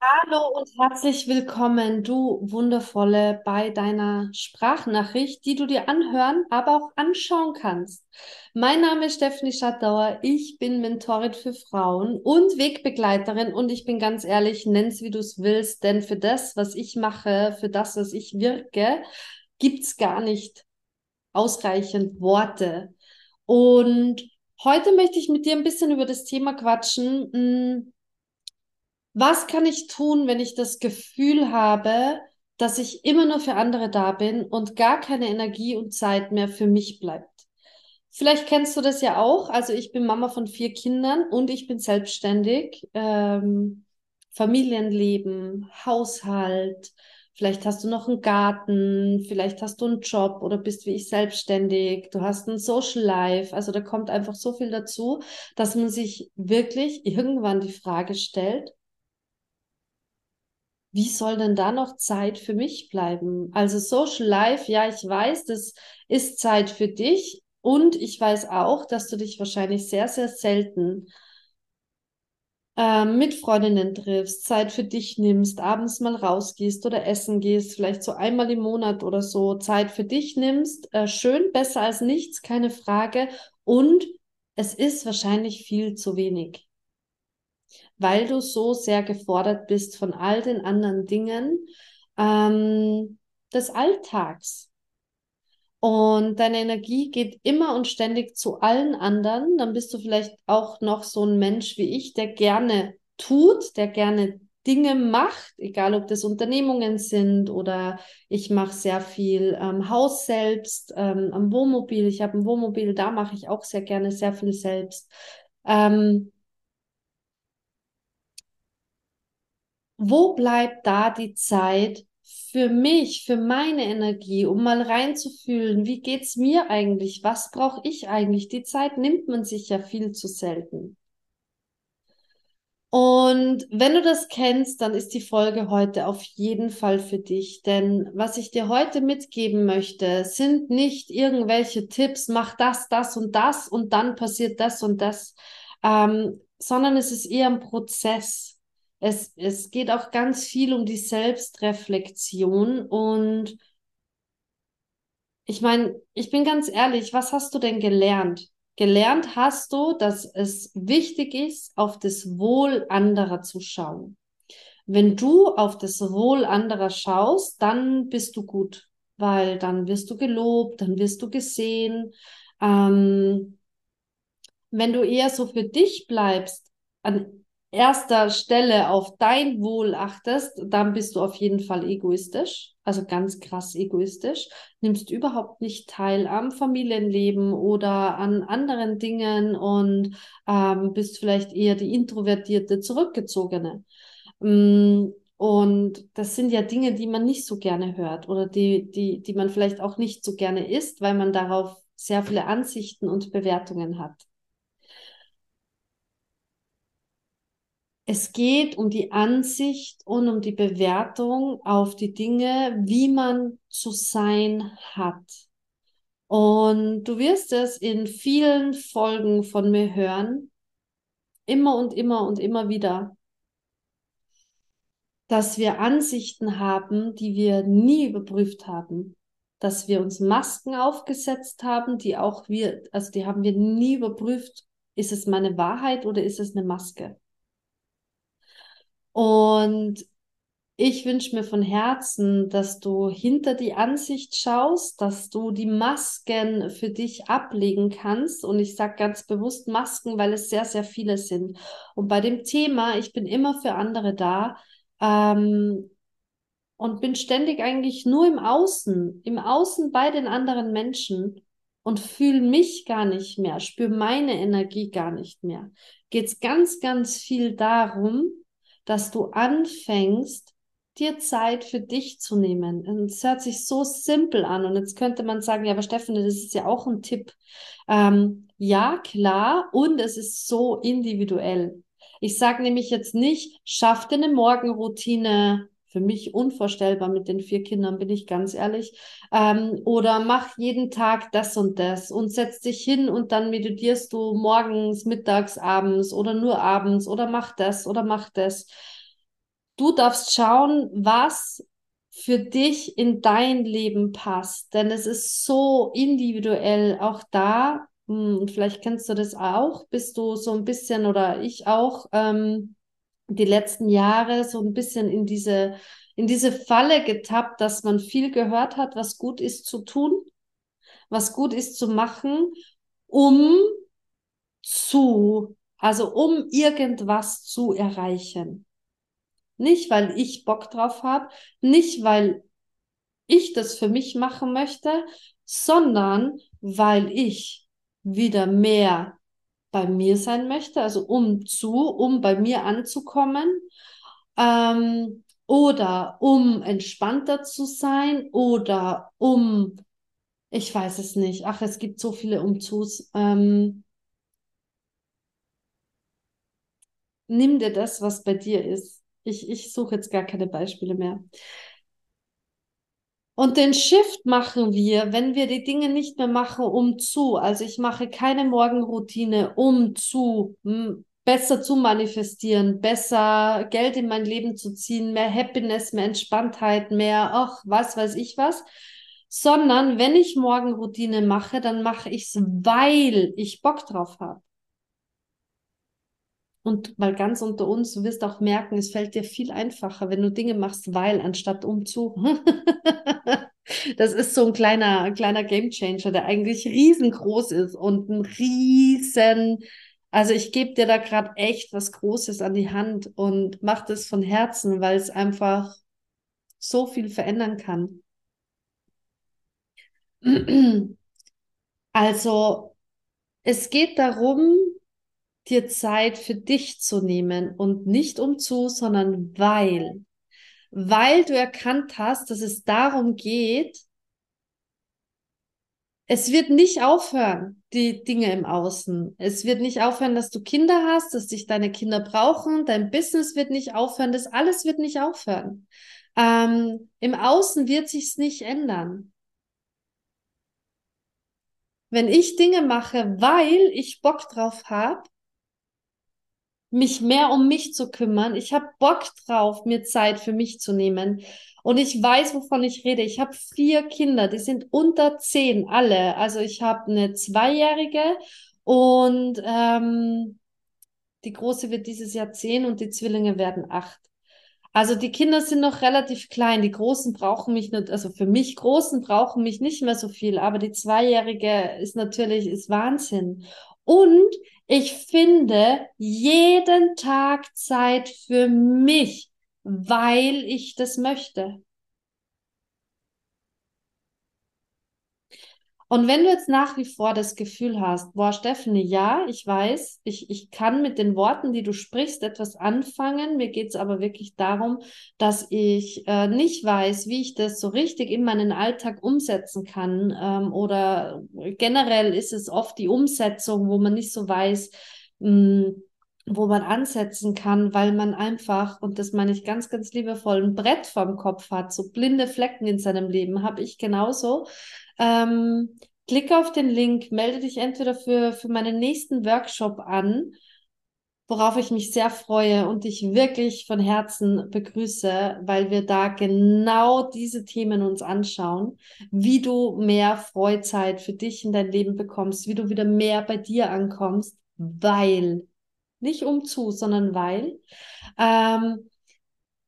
Hallo und herzlich willkommen, du Wundervolle, bei deiner Sprachnachricht, die du dir anhören, aber auch anschauen kannst. Mein Name ist Stephanie Schattauer, ich bin Mentorin für Frauen und Wegbegleiterin und ich bin ganz ehrlich, nenn's wie du es willst, denn für das, was ich mache, für das, was ich wirke, gibt's gar nicht ausreichend Worte. Und heute möchte ich mit dir ein bisschen über das Thema quatschen. Was kann ich tun, wenn ich das Gefühl habe, dass ich immer nur für andere da bin und gar keine Energie und Zeit mehr für mich bleibt? Vielleicht kennst du das ja auch. Also ich bin Mama von vier Kindern und ich bin selbstständig. Ähm, Familienleben, Haushalt. Vielleicht hast du noch einen Garten, vielleicht hast du einen Job oder bist wie ich selbstständig. Du hast ein Social Life. Also da kommt einfach so viel dazu, dass man sich wirklich irgendwann die Frage stellt, wie soll denn da noch Zeit für mich bleiben? Also Social Life, ja, ich weiß, das ist Zeit für dich und ich weiß auch, dass du dich wahrscheinlich sehr, sehr selten ähm, mit Freundinnen triffst, Zeit für dich nimmst, abends mal rausgehst oder essen gehst, vielleicht so einmal im Monat oder so Zeit für dich nimmst. Äh, schön, besser als nichts, keine Frage. Und es ist wahrscheinlich viel zu wenig weil du so sehr gefordert bist von all den anderen Dingen ähm, des Alltags. Und deine Energie geht immer und ständig zu allen anderen. Dann bist du vielleicht auch noch so ein Mensch wie ich, der gerne tut, der gerne Dinge macht, egal ob das Unternehmungen sind oder ich mache sehr viel ähm, Haus selbst, ähm, am Wohnmobil. Ich habe ein Wohnmobil, da mache ich auch sehr gerne sehr viel selbst. Ähm, wo bleibt da die Zeit für mich, für meine Energie, um mal reinzufühlen, wie geht's mir eigentlich? Was brauche ich eigentlich? Die Zeit nimmt man sich ja viel zu selten. Und wenn du das kennst, dann ist die Folge heute auf jeden Fall für dich. Denn was ich dir heute mitgeben möchte, sind nicht irgendwelche Tipps, mach das, das und das und dann passiert das und das, ähm, sondern es ist eher ein Prozess es, es geht auch ganz viel um die Selbstreflexion und ich meine, ich bin ganz ehrlich, was hast du denn gelernt? Gelernt hast du, dass es wichtig ist, auf das Wohl anderer zu schauen. Wenn du auf das Wohl anderer schaust, dann bist du gut, weil dann wirst du gelobt, dann wirst du gesehen. Ähm, wenn du eher so für dich bleibst, an erster Stelle auf dein Wohl achtest, dann bist du auf jeden Fall egoistisch, also ganz krass egoistisch, nimmst überhaupt nicht teil am Familienleben oder an anderen Dingen und ähm, bist vielleicht eher die introvertierte, zurückgezogene. Mm, und das sind ja Dinge, die man nicht so gerne hört oder die, die, die man vielleicht auch nicht so gerne isst, weil man darauf sehr viele Ansichten und Bewertungen hat. Es geht um die Ansicht und um die Bewertung auf die Dinge, wie man zu sein hat. Und du wirst es in vielen Folgen von mir hören, immer und immer und immer wieder, dass wir Ansichten haben, die wir nie überprüft haben, dass wir uns Masken aufgesetzt haben, die auch wir, also die haben wir nie überprüft, ist es meine Wahrheit oder ist es eine Maske? Und ich wünsche mir von Herzen, dass du hinter die Ansicht schaust, dass du die Masken für dich ablegen kannst. Und ich sage ganz bewusst Masken, weil es sehr, sehr viele sind. Und bei dem Thema, ich bin immer für andere da ähm, und bin ständig eigentlich nur im Außen, im Außen bei den anderen Menschen und fühle mich gar nicht mehr, spüre meine Energie gar nicht mehr. Geht es ganz, ganz viel darum, dass du anfängst, dir Zeit für dich zu nehmen. Und es hört sich so simpel an. Und jetzt könnte man sagen, ja, aber Stefanie, das ist ja auch ein Tipp. Ähm, ja, klar. Und es ist so individuell. Ich sage nämlich jetzt nicht, schaff dir eine Morgenroutine, für mich unvorstellbar mit den vier Kindern, bin ich ganz ehrlich. Ähm, oder mach jeden Tag das und das und setz dich hin und dann meditierst du morgens, mittags, abends oder nur abends oder mach das oder mach das. Du darfst schauen, was für dich in dein Leben passt, denn es ist so individuell auch da. Hm, vielleicht kennst du das auch, bist du so ein bisschen oder ich auch ähm, die letzten Jahre so ein bisschen in diese in diese Falle getappt, dass man viel gehört hat, was gut ist zu tun, was gut ist zu machen, um zu, also um irgendwas zu erreichen. Nicht, weil ich Bock drauf habe, nicht, weil ich das für mich machen möchte, sondern weil ich wieder mehr bei mir sein möchte, also um zu, um bei mir anzukommen, ähm, oder um entspannter zu sein oder um, ich weiß es nicht, ach, es gibt so viele Umzus. Ähm, nimm dir das, was bei dir ist. Ich, ich suche jetzt gar keine Beispiele mehr. Und den Shift machen wir, wenn wir die Dinge nicht mehr machen, um zu. Also ich mache keine Morgenroutine, um zu besser zu manifestieren, besser Geld in mein Leben zu ziehen, mehr Happiness, mehr Entspanntheit, mehr, ach, was weiß ich was. Sondern wenn ich Morgenroutine mache, dann mache ich es, weil ich Bock drauf habe. Und mal ganz unter uns, du wirst auch merken, es fällt dir viel einfacher, wenn du Dinge machst, weil anstatt um zu. das ist so ein kleiner, kleiner Gamechanger, der eigentlich riesengroß ist und ein riesen, also ich gebe dir da gerade echt was Großes an die Hand und mach das von Herzen, weil es einfach so viel verändern kann. Also es geht darum, dir Zeit für dich zu nehmen und nicht um zu, sondern weil. Weil du erkannt hast, dass es darum geht, es wird nicht aufhören, die Dinge im Außen. Es wird nicht aufhören, dass du Kinder hast, dass dich deine Kinder brauchen. Dein Business wird nicht aufhören. Das alles wird nicht aufhören. Ähm, Im Außen wird sich's nicht ändern. Wenn ich Dinge mache, weil ich Bock drauf habe, mich mehr um mich zu kümmern. Ich habe Bock drauf, mir Zeit für mich zu nehmen. Und ich weiß, wovon ich rede. Ich habe vier Kinder, die sind unter zehn, alle. Also ich habe eine Zweijährige und ähm, die Große wird dieses Jahr zehn und die Zwillinge werden acht. Also die Kinder sind noch relativ klein. Die Großen brauchen mich nicht, also für mich Großen brauchen mich nicht mehr so viel, aber die Zweijährige ist natürlich, ist Wahnsinn. Und ich finde jeden Tag Zeit für mich, weil ich das möchte. Und wenn du jetzt nach wie vor das Gefühl hast, boah, Stephanie, ja, ich weiß, ich, ich kann mit den Worten, die du sprichst, etwas anfangen. Mir geht es aber wirklich darum, dass ich äh, nicht weiß, wie ich das so richtig in meinen Alltag umsetzen kann. Ähm, oder generell ist es oft die Umsetzung, wo man nicht so weiß, mh, hm, wo man ansetzen kann, weil man einfach, und das meine ich ganz, ganz liebevoll, ein Brett vorm Kopf hat, so blinde Flecken in seinem Leben, habe ich genauso. Ähm, klick auf den Link, melde dich entweder für, für meinen nächsten Workshop an, worauf ich mich sehr freue und dich wirklich von Herzen begrüße, weil wir da genau diese Themen uns anschauen, wie du mehr Freizeit für dich in dein Leben bekommst, wie du wieder mehr bei dir ankommst, weil, nicht um zu, sondern weil. Ähm,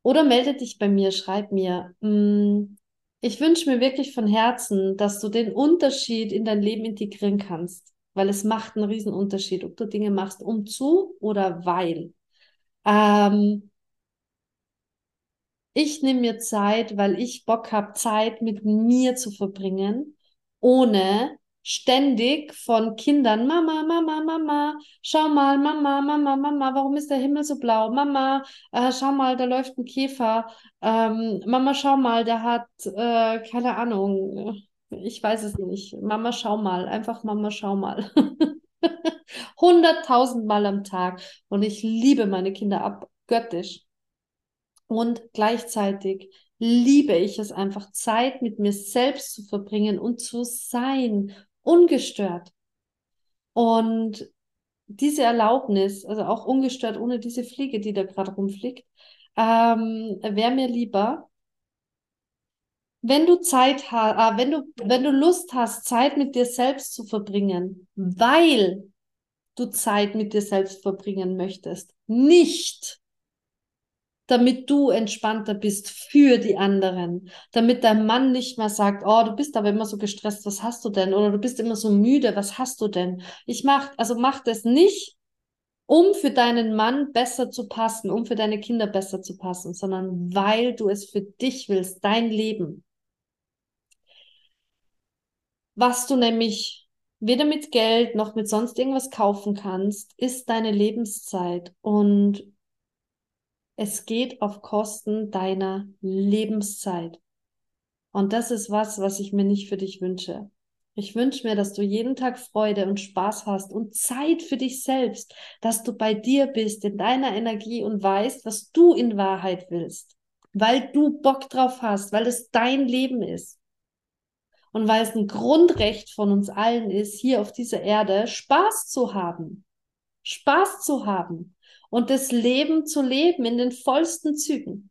oder melde dich bei mir, schreib mir. Mm, ich wünsche mir wirklich von Herzen, dass du den Unterschied in dein Leben integrieren kannst, weil es macht einen riesen Unterschied, ob du Dinge machst um zu oder weil. Ähm, ich nehme mir Zeit, weil ich Bock habe, Zeit mit mir zu verbringen, ohne ständig von Kindern, Mama, Mama, Mama, schau mal, Mama, Mama, Mama, warum ist der Himmel so blau? Mama, äh, schau mal, da läuft ein Käfer. Ähm, Mama, schau mal, der hat, äh, keine Ahnung, ich weiß es nicht. Mama, schau mal, einfach Mama, schau mal. Hunderttausend Mal am Tag. Und ich liebe meine Kinder abgöttisch. Und gleichzeitig liebe ich es einfach, Zeit mit mir selbst zu verbringen und zu sein ungestört. Und diese Erlaubnis, also auch ungestört ohne diese Fliege, die da gerade rumfliegt, ähm, wäre mir lieber, wenn du Zeit hast, äh, wenn du, wenn du Lust hast, Zeit mit dir selbst zu verbringen, weil du Zeit mit dir selbst verbringen möchtest, nicht damit du entspannter bist für die anderen, damit dein Mann nicht mehr sagt, oh, du bist aber immer so gestresst, was hast du denn? Oder du bist immer so müde, was hast du denn? Ich mach, also mach das nicht, um für deinen Mann besser zu passen, um für deine Kinder besser zu passen, sondern weil du es für dich willst, dein Leben. Was du nämlich weder mit Geld noch mit sonst irgendwas kaufen kannst, ist deine Lebenszeit. Und es geht auf Kosten deiner Lebenszeit. Und das ist was, was ich mir nicht für dich wünsche. Ich wünsche mir, dass du jeden Tag Freude und Spaß hast und Zeit für dich selbst, dass du bei dir bist, in deiner Energie und weißt, was du in Wahrheit willst, weil du Bock drauf hast, weil es dein Leben ist. Und weil es ein Grundrecht von uns allen ist, hier auf dieser Erde Spaß zu haben. Spaß zu haben und das Leben zu leben in den vollsten Zügen.